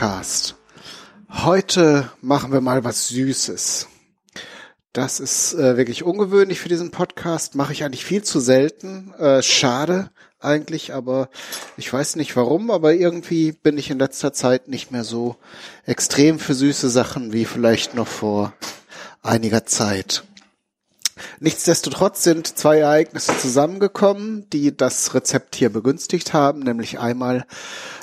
Podcast. Heute machen wir mal was Süßes. Das ist äh, wirklich ungewöhnlich für diesen Podcast. Mache ich eigentlich viel zu selten. Äh, schade eigentlich, aber ich weiß nicht warum, aber irgendwie bin ich in letzter Zeit nicht mehr so extrem für süße Sachen wie vielleicht noch vor einiger Zeit. Nichtsdestotrotz sind zwei Ereignisse zusammengekommen, die das Rezept hier begünstigt haben, nämlich einmal,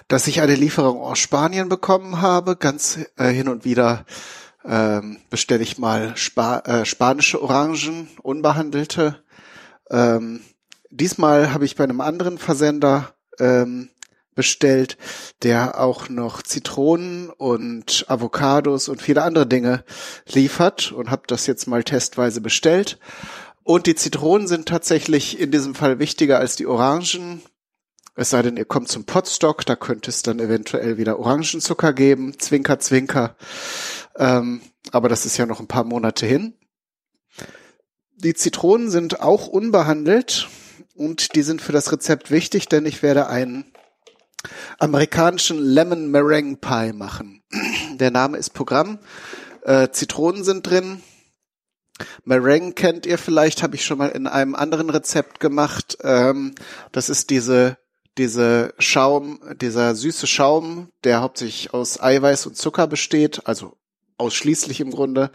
dass ich eine Lieferung aus Spanien bekommen habe. Ganz äh, hin und wieder ähm, bestelle ich mal Spa äh, spanische Orangen, unbehandelte. Ähm, diesmal habe ich bei einem anderen Versender ähm, bestellt, der auch noch Zitronen und Avocados und viele andere Dinge liefert und habe das jetzt mal testweise bestellt. Und die Zitronen sind tatsächlich in diesem Fall wichtiger als die Orangen. Es sei denn, ihr kommt zum Potstock, da könnte es dann eventuell wieder Orangenzucker geben. Zwinker, zwinker. Ähm, aber das ist ja noch ein paar Monate hin. Die Zitronen sind auch unbehandelt und die sind für das Rezept wichtig, denn ich werde einen amerikanischen Lemon Meringue Pie machen. Der Name ist Programm. Äh, Zitronen sind drin. Meringue kennt ihr vielleicht, habe ich schon mal in einem anderen Rezept gemacht. Ähm, das ist diese diese Schaum, dieser süße Schaum, der hauptsächlich aus Eiweiß und Zucker besteht, also ausschließlich im Grunde,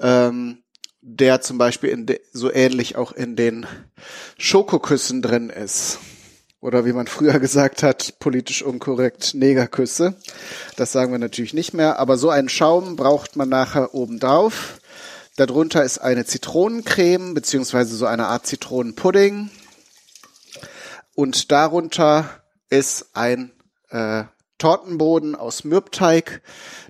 ähm, der zum Beispiel in de, so ähnlich auch in den Schokoküssen drin ist oder wie man früher gesagt hat, politisch unkorrekt Negerküsse. Das sagen wir natürlich nicht mehr, aber so einen Schaum braucht man nachher obendrauf. Darunter ist eine Zitronencreme beziehungsweise so eine Art Zitronenpudding und darunter ist ein äh, Tortenboden aus Mürbteig.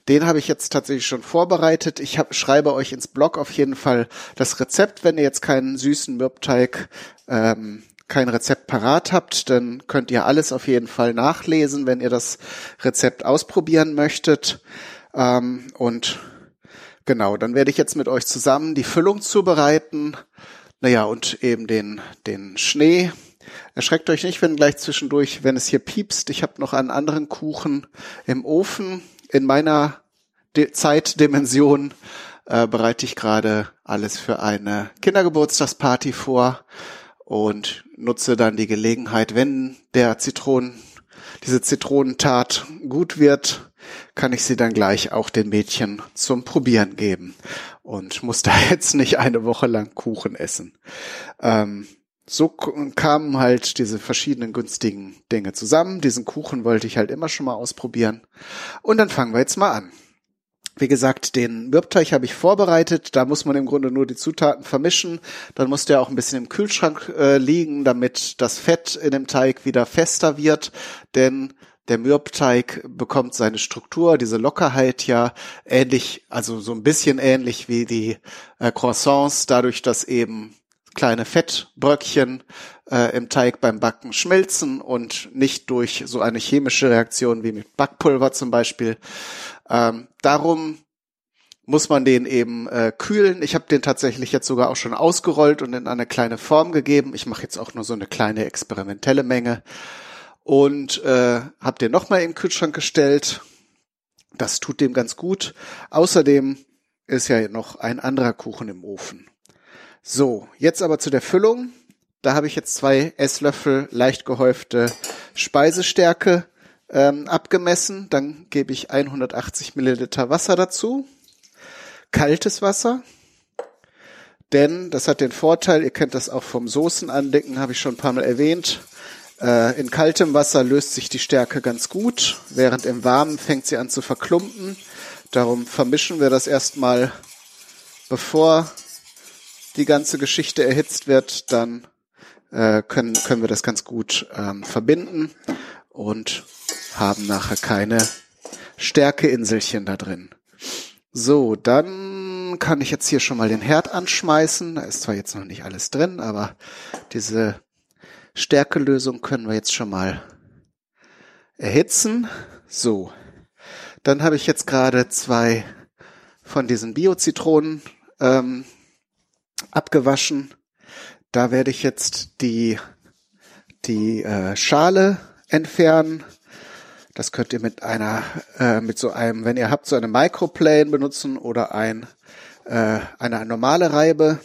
Den habe ich jetzt tatsächlich schon vorbereitet. Ich hab, schreibe euch ins Blog auf jeden Fall das Rezept, wenn ihr jetzt keinen süßen Mürbteig ähm, kein Rezept parat habt, dann könnt ihr alles auf jeden Fall nachlesen, wenn ihr das Rezept ausprobieren möchtet. Ähm, und genau, dann werde ich jetzt mit euch zusammen die Füllung zubereiten. Naja, und eben den, den Schnee. Erschreckt euch nicht, wenn gleich zwischendurch, wenn es hier piepst. Ich habe noch einen anderen Kuchen im Ofen. In meiner De Zeitdimension äh, bereite ich gerade alles für eine Kindergeburtstagsparty vor und nutze dann die Gelegenheit, wenn der Zitronen, diese Zitronentat gut wird, kann ich sie dann gleich auch den Mädchen zum Probieren geben und muss da jetzt nicht eine Woche lang Kuchen essen. Ähm, so kamen halt diese verschiedenen günstigen Dinge zusammen. Diesen Kuchen wollte ich halt immer schon mal ausprobieren. Und dann fangen wir jetzt mal an. Wie gesagt, den Mürbteig habe ich vorbereitet. Da muss man im Grunde nur die Zutaten vermischen. Dann muss der auch ein bisschen im Kühlschrank äh, liegen, damit das Fett in dem Teig wieder fester wird. Denn der Mürbteig bekommt seine Struktur, diese Lockerheit ja ähnlich, also so ein bisschen ähnlich wie die äh, Croissants, dadurch, dass eben kleine Fettbröckchen äh, im Teig beim Backen schmelzen und nicht durch so eine chemische Reaktion wie mit Backpulver zum Beispiel. Ähm, darum muss man den eben äh, kühlen. Ich habe den tatsächlich jetzt sogar auch schon ausgerollt und in eine kleine Form gegeben. Ich mache jetzt auch nur so eine kleine experimentelle Menge und äh, habe den nochmal im Kühlschrank gestellt. Das tut dem ganz gut. Außerdem ist ja noch ein anderer Kuchen im Ofen. So, jetzt aber zu der Füllung. Da habe ich jetzt zwei Esslöffel leicht gehäufte Speisestärke ähm, abgemessen. Dann gebe ich 180 Milliliter Wasser dazu. Kaltes Wasser. Denn das hat den Vorteil, ihr kennt das auch vom Soßenandicken, habe ich schon ein paar Mal erwähnt. Äh, in kaltem Wasser löst sich die Stärke ganz gut, während im warmen fängt sie an zu verklumpen. Darum vermischen wir das erstmal, bevor die ganze Geschichte erhitzt wird, dann äh, können, können wir das ganz gut ähm, verbinden und haben nachher keine Stärkeinselchen da drin. So, dann kann ich jetzt hier schon mal den Herd anschmeißen. Da ist zwar jetzt noch nicht alles drin, aber diese Stärkelösung können wir jetzt schon mal erhitzen. So, dann habe ich jetzt gerade zwei von diesen Bio-Zitronen ähm, abgewaschen. Da werde ich jetzt die, die äh, Schale entfernen Das könnt ihr mit einer, äh, mit so einem, wenn ihr habt, so eine Microplane benutzen oder ein, äh, eine normale Reibe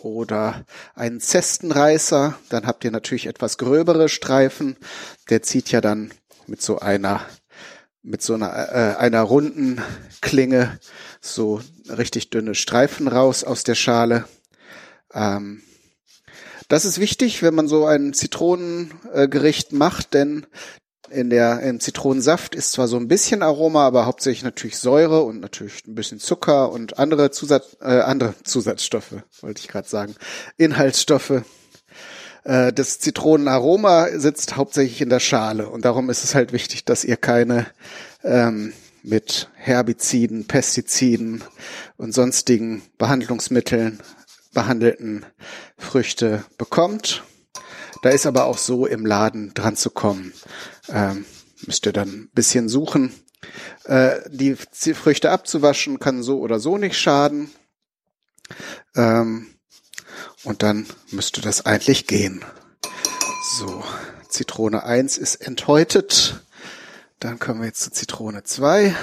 oder einen Zestenreißer. Dann habt ihr natürlich etwas gröbere Streifen. Der zieht ja dann mit so einer mit so einer äh, einer runden Klinge so richtig dünne Streifen raus aus der Schale. Ähm, das ist wichtig, wenn man so ein Zitronengericht macht, denn in der im Zitronensaft ist zwar so ein bisschen Aroma, aber hauptsächlich natürlich Säure und natürlich ein bisschen Zucker und andere Zusatz äh, andere Zusatzstoffe, wollte ich gerade sagen, Inhaltsstoffe. Äh, das Zitronenaroma sitzt hauptsächlich in der Schale und darum ist es halt wichtig, dass ihr keine ähm, mit Herbiziden, Pestiziden und sonstigen Behandlungsmitteln behandelten Früchte bekommt. Da ist aber auch so im Laden dran zu kommen. Ähm, müsst ihr dann ein bisschen suchen. Äh, die Früchte abzuwaschen kann so oder so nicht schaden. Ähm, und dann müsste das eigentlich gehen. So, Zitrone 1 ist enthäutet. Dann kommen wir jetzt zu Zitrone 2.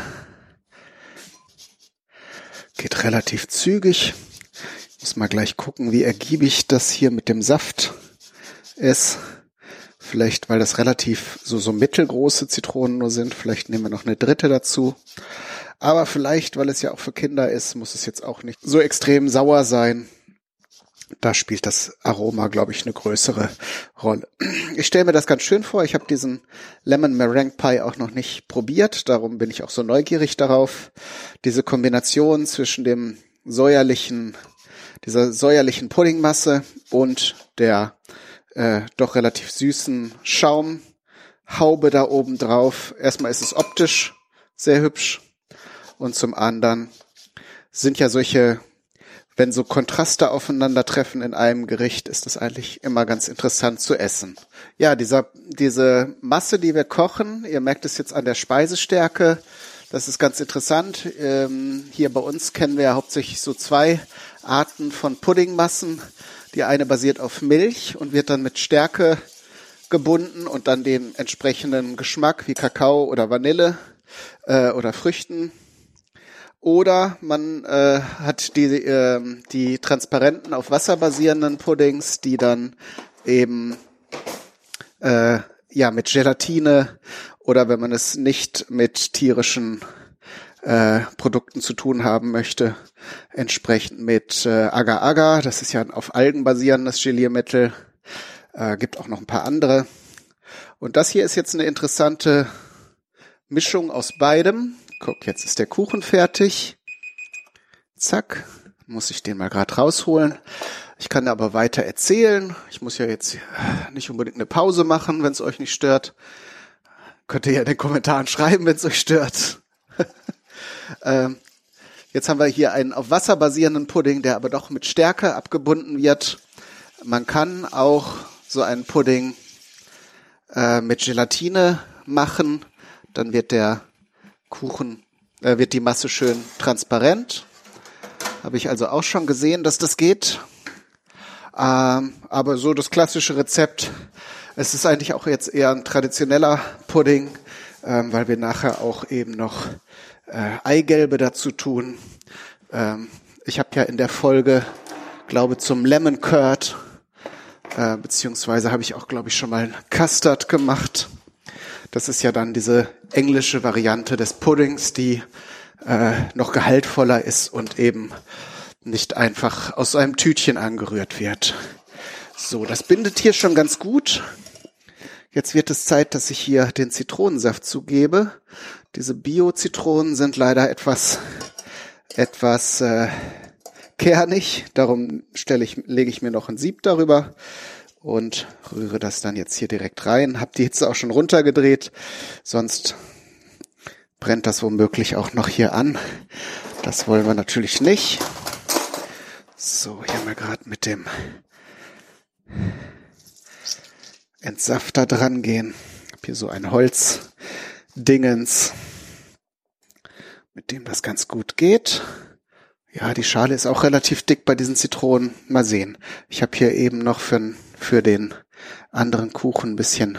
Geht relativ zügig. Muss mal gleich gucken, wie ergiebig das hier mit dem Saft ist. Vielleicht, weil das relativ so, so mittelgroße Zitronen nur sind. Vielleicht nehmen wir noch eine dritte dazu. Aber vielleicht, weil es ja auch für Kinder ist, muss es jetzt auch nicht so extrem sauer sein da spielt das Aroma, glaube ich, eine größere Rolle. Ich stelle mir das ganz schön vor. Ich habe diesen Lemon Meringue Pie auch noch nicht probiert, darum bin ich auch so neugierig darauf. Diese Kombination zwischen dem säuerlichen, dieser säuerlichen Puddingmasse und der äh, doch relativ süßen Schaumhaube da oben drauf. Erstmal ist es optisch sehr hübsch und zum anderen sind ja solche wenn so Kontraste aufeinandertreffen in einem Gericht, ist das eigentlich immer ganz interessant zu essen. Ja, dieser, diese Masse, die wir kochen, ihr merkt es jetzt an der Speisestärke, das ist ganz interessant. Ähm, hier bei uns kennen wir ja hauptsächlich so zwei Arten von Puddingmassen. Die eine basiert auf Milch und wird dann mit Stärke gebunden und dann den entsprechenden Geschmack wie Kakao oder Vanille äh, oder Früchten. Oder man äh, hat die, äh, die transparenten auf Wasser basierenden Puddings, die dann eben äh, ja mit Gelatine oder wenn man es nicht mit tierischen äh, Produkten zu tun haben möchte, entsprechend mit äh, Agar-Agar, das ist ja ein auf Algen basierendes Geliermittel, äh, gibt auch noch ein paar andere. Und das hier ist jetzt eine interessante Mischung aus beidem. Guck, jetzt ist der Kuchen fertig. Zack, muss ich den mal gerade rausholen. Ich kann aber weiter erzählen. Ich muss ja jetzt nicht unbedingt eine Pause machen, wenn es euch nicht stört. Könnt ihr ja in den Kommentaren schreiben, wenn es euch stört. ähm, jetzt haben wir hier einen auf Wasser basierenden Pudding, der aber doch mit Stärke abgebunden wird. Man kann auch so einen Pudding äh, mit Gelatine machen. Dann wird der Kuchen, äh, wird die Masse schön transparent. Habe ich also auch schon gesehen, dass das geht. Ähm, aber so das klassische Rezept, es ist eigentlich auch jetzt eher ein traditioneller Pudding, ähm, weil wir nachher auch eben noch äh, Eigelbe dazu tun. Ähm, ich habe ja in der Folge, glaube zum Lemon Curd, äh, beziehungsweise habe ich auch, glaube ich, schon mal Custard gemacht. Das ist ja dann diese englische Variante des Puddings, die äh, noch gehaltvoller ist und eben nicht einfach aus einem Tütchen angerührt wird. So, das bindet hier schon ganz gut. Jetzt wird es Zeit, dass ich hier den Zitronensaft zugebe. Diese Bio-Zitronen sind leider etwas, etwas äh, kernig. Darum stelle ich, lege ich mir noch ein Sieb darüber und rühre das dann jetzt hier direkt rein. Hab die Hitze auch schon runtergedreht, sonst brennt das womöglich auch noch hier an. Das wollen wir natürlich nicht. So, hier mal gerade mit dem Entsafter dran gehen. Hab hier so ein Holzdingens, mit dem das ganz gut geht. Ja, die Schale ist auch relativ dick bei diesen Zitronen. Mal sehen. Ich habe hier eben noch für, für den anderen Kuchen ein bisschen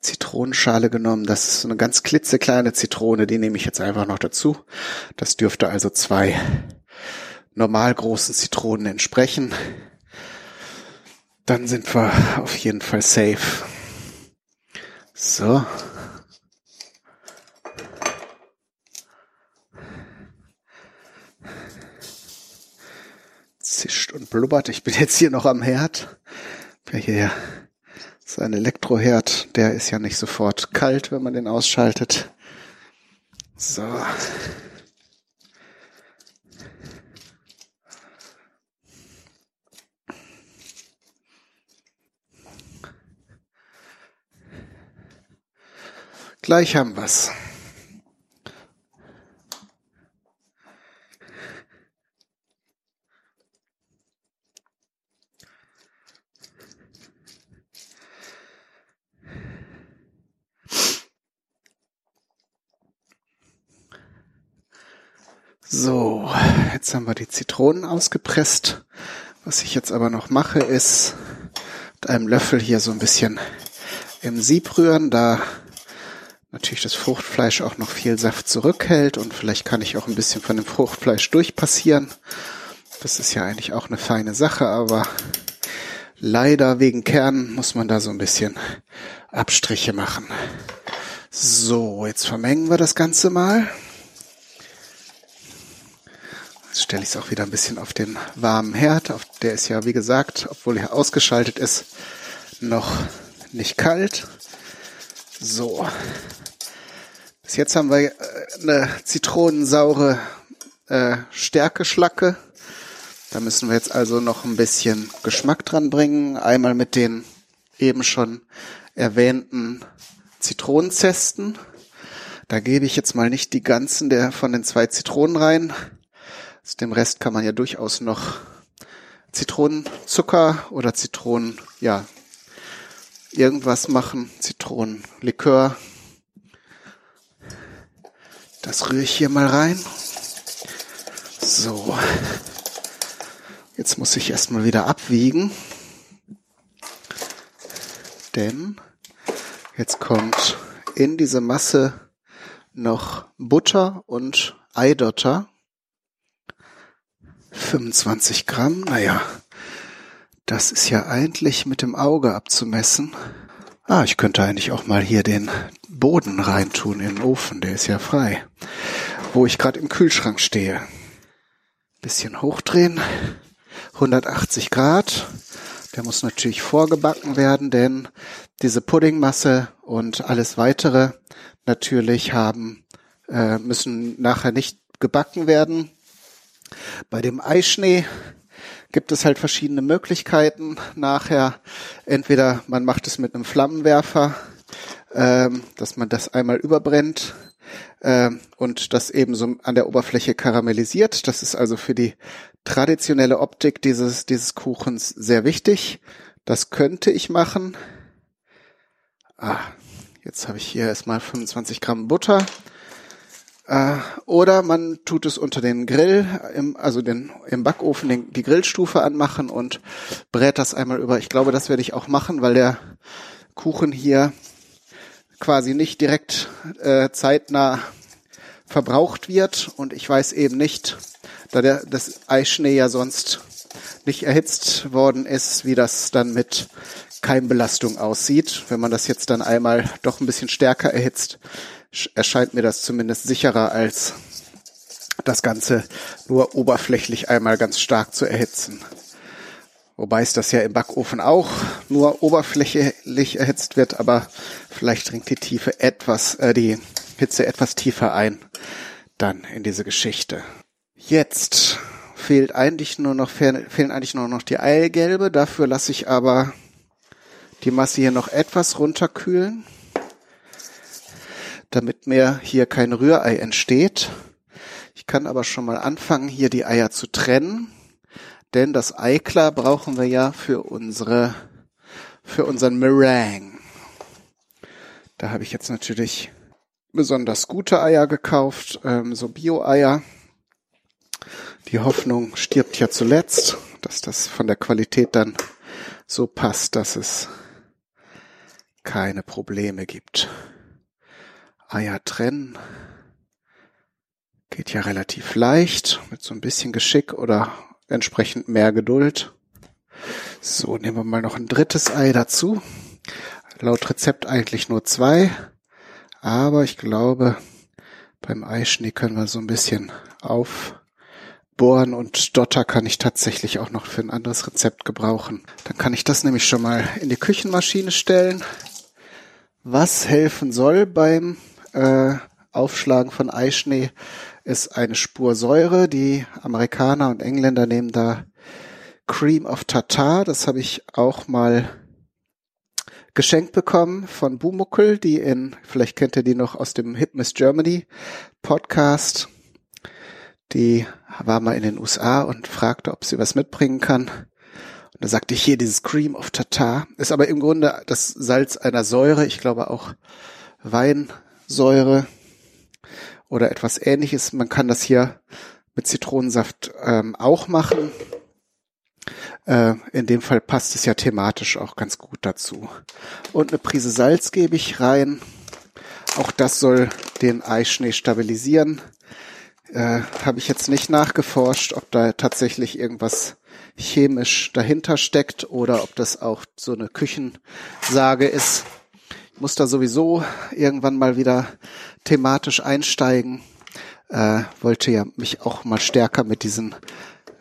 Zitronenschale genommen. Das ist so eine ganz klitzekleine Zitrone, die nehme ich jetzt einfach noch dazu. Das dürfte also zwei normal großen Zitronen entsprechen. Dann sind wir auf jeden Fall safe. So. Zischt und blubbert. Ich bin jetzt hier noch am Herd. Hier ist ein Elektroherd. Der ist ja nicht sofort kalt, wenn man den ausschaltet. So. Gleich haben wir's. So, jetzt haben wir die Zitronen ausgepresst. Was ich jetzt aber noch mache, ist mit einem Löffel hier so ein bisschen im Sieb rühren, da natürlich das Fruchtfleisch auch noch viel Saft zurückhält und vielleicht kann ich auch ein bisschen von dem Fruchtfleisch durchpassieren. Das ist ja eigentlich auch eine feine Sache, aber leider wegen Kernen muss man da so ein bisschen Abstriche machen. So, jetzt vermengen wir das Ganze mal. Jetzt stelle ich es auch wieder ein bisschen auf den warmen Herd. Der ist ja, wie gesagt, obwohl er ausgeschaltet ist, noch nicht kalt. So. Bis jetzt haben wir äh, eine zitronensaure äh, Stärkeschlacke. Da müssen wir jetzt also noch ein bisschen Geschmack dran bringen. Einmal mit den eben schon erwähnten Zitronenzesten. Da gebe ich jetzt mal nicht die ganzen der von den zwei Zitronen rein, aus dem Rest kann man ja durchaus noch Zitronenzucker oder Zitronen, ja, irgendwas machen. Zitronenlikör. Das rühre ich hier mal rein. So. Jetzt muss ich erstmal wieder abwiegen. Denn jetzt kommt in diese Masse noch Butter und Eidotter. 25 Gramm, naja, das ist ja eigentlich mit dem Auge abzumessen. Ah, ich könnte eigentlich auch mal hier den Boden reintun in den Ofen, der ist ja frei. Wo ich gerade im Kühlschrank stehe. Bisschen hochdrehen. 180 Grad. Der muss natürlich vorgebacken werden, denn diese Puddingmasse und alles weitere natürlich haben, äh, müssen nachher nicht gebacken werden. Bei dem Eischnee gibt es halt verschiedene Möglichkeiten. Nachher entweder man macht es mit einem Flammenwerfer, ähm, dass man das einmal überbrennt äh, und das eben so an der Oberfläche karamellisiert. Das ist also für die traditionelle Optik dieses, dieses Kuchens sehr wichtig. Das könnte ich machen. Ah, jetzt habe ich hier erstmal 25 Gramm Butter. Äh, oder man tut es unter den Grill, im, also den, im Backofen den, die Grillstufe anmachen und brät das einmal über. Ich glaube, das werde ich auch machen, weil der Kuchen hier quasi nicht direkt äh, zeitnah verbraucht wird und ich weiß eben nicht, da der, das Eischnee ja sonst nicht erhitzt worden ist, wie das dann mit Keimbelastung aussieht. Wenn man das jetzt dann einmal doch ein bisschen stärker erhitzt, erscheint mir das zumindest sicherer als das Ganze nur oberflächlich einmal ganz stark zu erhitzen. Wobei es das ja im Backofen auch nur oberflächlich erhitzt wird, aber vielleicht dringt die Tiefe etwas, äh, die Hitze etwas tiefer ein dann in diese Geschichte. Jetzt fehlt eigentlich nur noch, fehlen eigentlich nur noch die Eigelbe. Dafür lasse ich aber die Masse hier noch etwas runterkühlen damit mir hier kein Rührei entsteht. Ich kann aber schon mal anfangen, hier die Eier zu trennen, denn das Eiklar brauchen wir ja für unsere, für unseren Meringue. Da habe ich jetzt natürlich besonders gute Eier gekauft, ähm, so Bio-Eier. Die Hoffnung stirbt ja zuletzt, dass das von der Qualität dann so passt, dass es keine Probleme gibt. Eier trennen geht ja relativ leicht mit so ein bisschen Geschick oder entsprechend mehr Geduld. So, nehmen wir mal noch ein drittes Ei dazu. Laut Rezept eigentlich nur zwei, aber ich glaube, beim Eischnee können wir so ein bisschen aufbohren und Dotter kann ich tatsächlich auch noch für ein anderes Rezept gebrauchen. Dann kann ich das nämlich schon mal in die Küchenmaschine stellen. Was helfen soll beim äh, Aufschlagen von Eischnee ist eine Spur Säure. Die Amerikaner und Engländer nehmen da Cream of Tartar. Das habe ich auch mal geschenkt bekommen von Bumuckel, die in, vielleicht kennt ihr die noch aus dem Hit Miss Germany Podcast. Die war mal in den USA und fragte, ob sie was mitbringen kann. Und da sagte ich hier dieses Cream of Tartar. Ist aber im Grunde das Salz einer Säure. Ich glaube auch Weinsäure oder etwas ähnliches. Man kann das hier mit Zitronensaft ähm, auch machen. Äh, in dem Fall passt es ja thematisch auch ganz gut dazu. Und eine Prise Salz gebe ich rein. Auch das soll den Eischnee stabilisieren. Äh, Habe ich jetzt nicht nachgeforscht, ob da tatsächlich irgendwas chemisch dahinter steckt oder ob das auch so eine Küchensage ist. Muss da sowieso irgendwann mal wieder thematisch einsteigen. Äh, wollte ja mich auch mal stärker mit diesen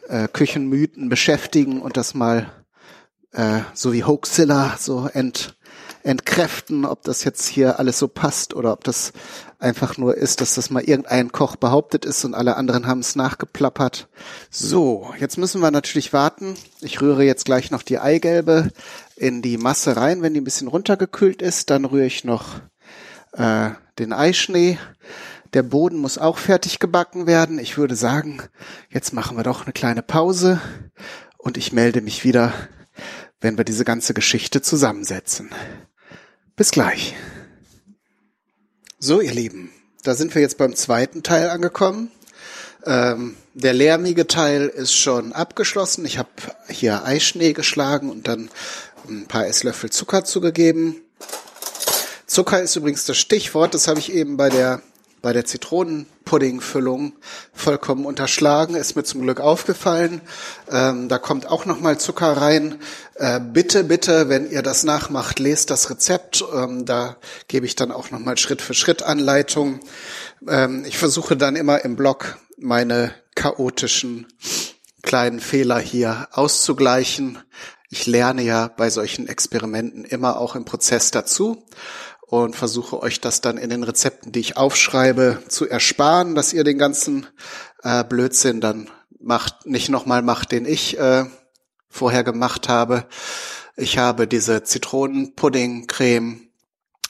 äh, Küchenmythen beschäftigen und das mal äh, so wie Hoaxilla so ent, entkräften, ob das jetzt hier alles so passt oder ob das einfach nur ist, dass das mal irgendein Koch behauptet ist und alle anderen haben es nachgeplappert. So, jetzt müssen wir natürlich warten. Ich rühre jetzt gleich noch die Eigelbe in die Masse rein, wenn die ein bisschen runtergekühlt ist. Dann rühre ich noch äh, den Eischnee der Boden muss auch fertig gebacken werden. Ich würde sagen, jetzt machen wir doch eine kleine Pause und ich melde mich wieder, wenn wir diese ganze Geschichte zusammensetzen. Bis gleich. So, ihr Lieben, da sind wir jetzt beim zweiten Teil angekommen. Ähm, der lärmige Teil ist schon abgeschlossen. Ich habe hier Eischnee geschlagen und dann ein paar Esslöffel Zucker zugegeben. Zucker ist übrigens das Stichwort, das habe ich eben bei der bei der Zitronenpuddingfüllung vollkommen unterschlagen. Ist mir zum Glück aufgefallen. Ähm, da kommt auch noch mal Zucker rein. Äh, bitte, bitte, wenn ihr das nachmacht, lest das Rezept. Ähm, da gebe ich dann auch noch mal Schritt für Schritt Anleitung. Ähm, ich versuche dann immer im Blog meine chaotischen kleinen Fehler hier auszugleichen. Ich lerne ja bei solchen Experimenten immer auch im Prozess dazu und versuche euch das dann in den Rezepten, die ich aufschreibe, zu ersparen, dass ihr den ganzen äh, Blödsinn dann macht, nicht nochmal macht, den ich äh, vorher gemacht habe. Ich habe diese Zitronenpuddingcreme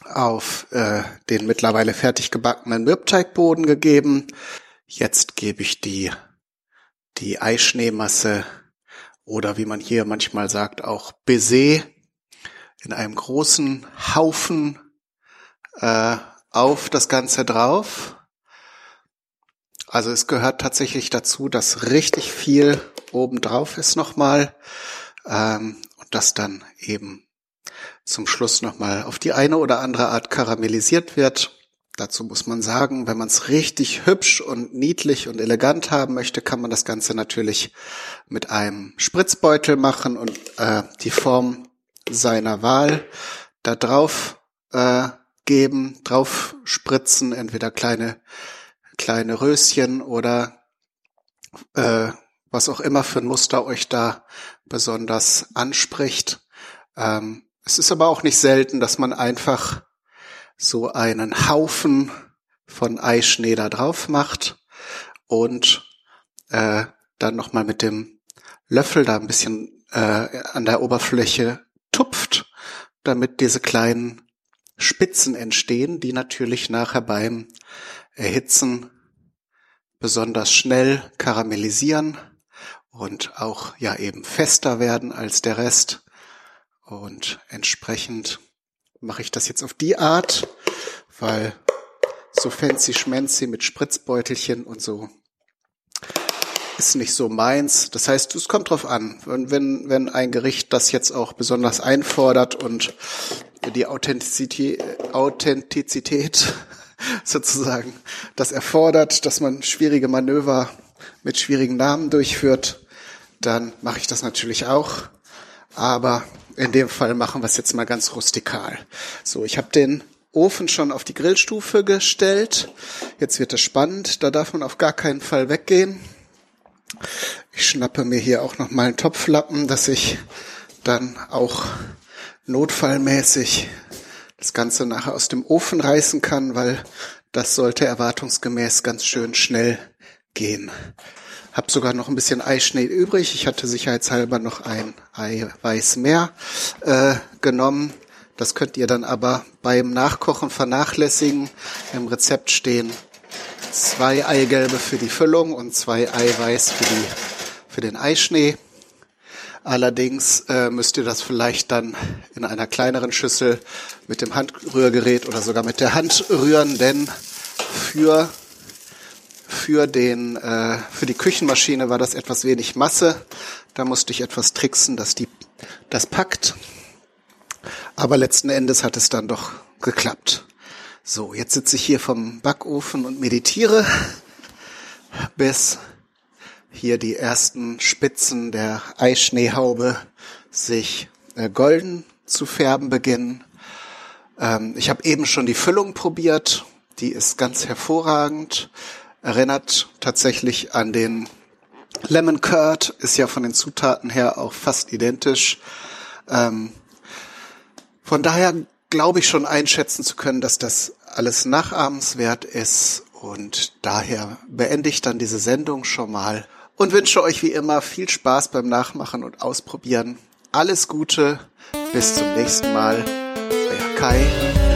auf äh, den mittlerweile fertig gebackenen Mürbteigboden gegeben. Jetzt gebe ich die, die Eischneemasse oder wie man hier manchmal sagt, auch Baiser in einem großen Haufen äh, auf das Ganze drauf. Also es gehört tatsächlich dazu, dass richtig viel oben drauf ist nochmal ähm, und das dann eben zum Schluss nochmal auf die eine oder andere Art karamellisiert wird. Dazu muss man sagen, wenn man es richtig hübsch und niedlich und elegant haben möchte, kann man das Ganze natürlich mit einem Spritzbeutel machen und äh, die Form seiner Wahl da drauf äh, geben, drauf spritzen, entweder kleine, kleine Röschen oder äh, was auch immer für ein Muster euch da besonders anspricht. Ähm, es ist aber auch nicht selten, dass man einfach so einen Haufen von Eischnee da drauf macht und äh, dann nochmal mit dem Löffel da ein bisschen äh, an der Oberfläche tupft, damit diese kleinen Spitzen entstehen, die natürlich nachher beim Erhitzen besonders schnell karamellisieren und auch ja eben fester werden als der Rest. Und entsprechend mache ich das jetzt auf die Art, weil so fancy schmancy mit Spritzbeutelchen und so ist nicht so meins. Das heißt, es kommt drauf an. Wenn, wenn, wenn ein Gericht das jetzt auch besonders einfordert und die Authentizität, Authentizität sozusagen das erfordert, dass man schwierige Manöver mit schwierigen Namen durchführt, dann mache ich das natürlich auch. Aber in dem Fall machen wir es jetzt mal ganz rustikal. So, ich habe den Ofen schon auf die Grillstufe gestellt. Jetzt wird es spannend. Da darf man auf gar keinen Fall weggehen. Ich schnappe mir hier auch noch mal einen Topflappen, dass ich dann auch notfallmäßig das Ganze nachher aus dem Ofen reißen kann, weil das sollte erwartungsgemäß ganz schön schnell gehen. Hab sogar noch ein bisschen Eischnee übrig. Ich hatte sicherheitshalber noch ein Eiweiß mehr äh, genommen. Das könnt ihr dann aber beim Nachkochen vernachlässigen. Im Rezept stehen zwei Eigelbe für die Füllung und zwei Eiweiß für, die, für den Eischnee. Allerdings äh, müsst ihr das vielleicht dann in einer kleineren Schüssel mit dem Handrührgerät oder sogar mit der Hand rühren, denn für für den äh, für die Küchenmaschine war das etwas wenig Masse. Da musste ich etwas tricksen, dass die das packt. Aber letzten Endes hat es dann doch geklappt. So, jetzt sitze ich hier vom Backofen und meditiere, bis hier die ersten Spitzen der Eischneehaube sich äh, golden zu färben beginnen. Ähm, ich habe eben schon die Füllung probiert. Die ist ganz hervorragend. Erinnert tatsächlich an den Lemon Curd, ist ja von den Zutaten her auch fast identisch. Ähm, von daher glaube ich schon einschätzen zu können, dass das alles nachahmenswert ist und daher beende ich dann diese Sendung schon mal und wünsche euch wie immer viel Spaß beim Nachmachen und Ausprobieren. Alles Gute, bis zum nächsten Mal. Euer Kai.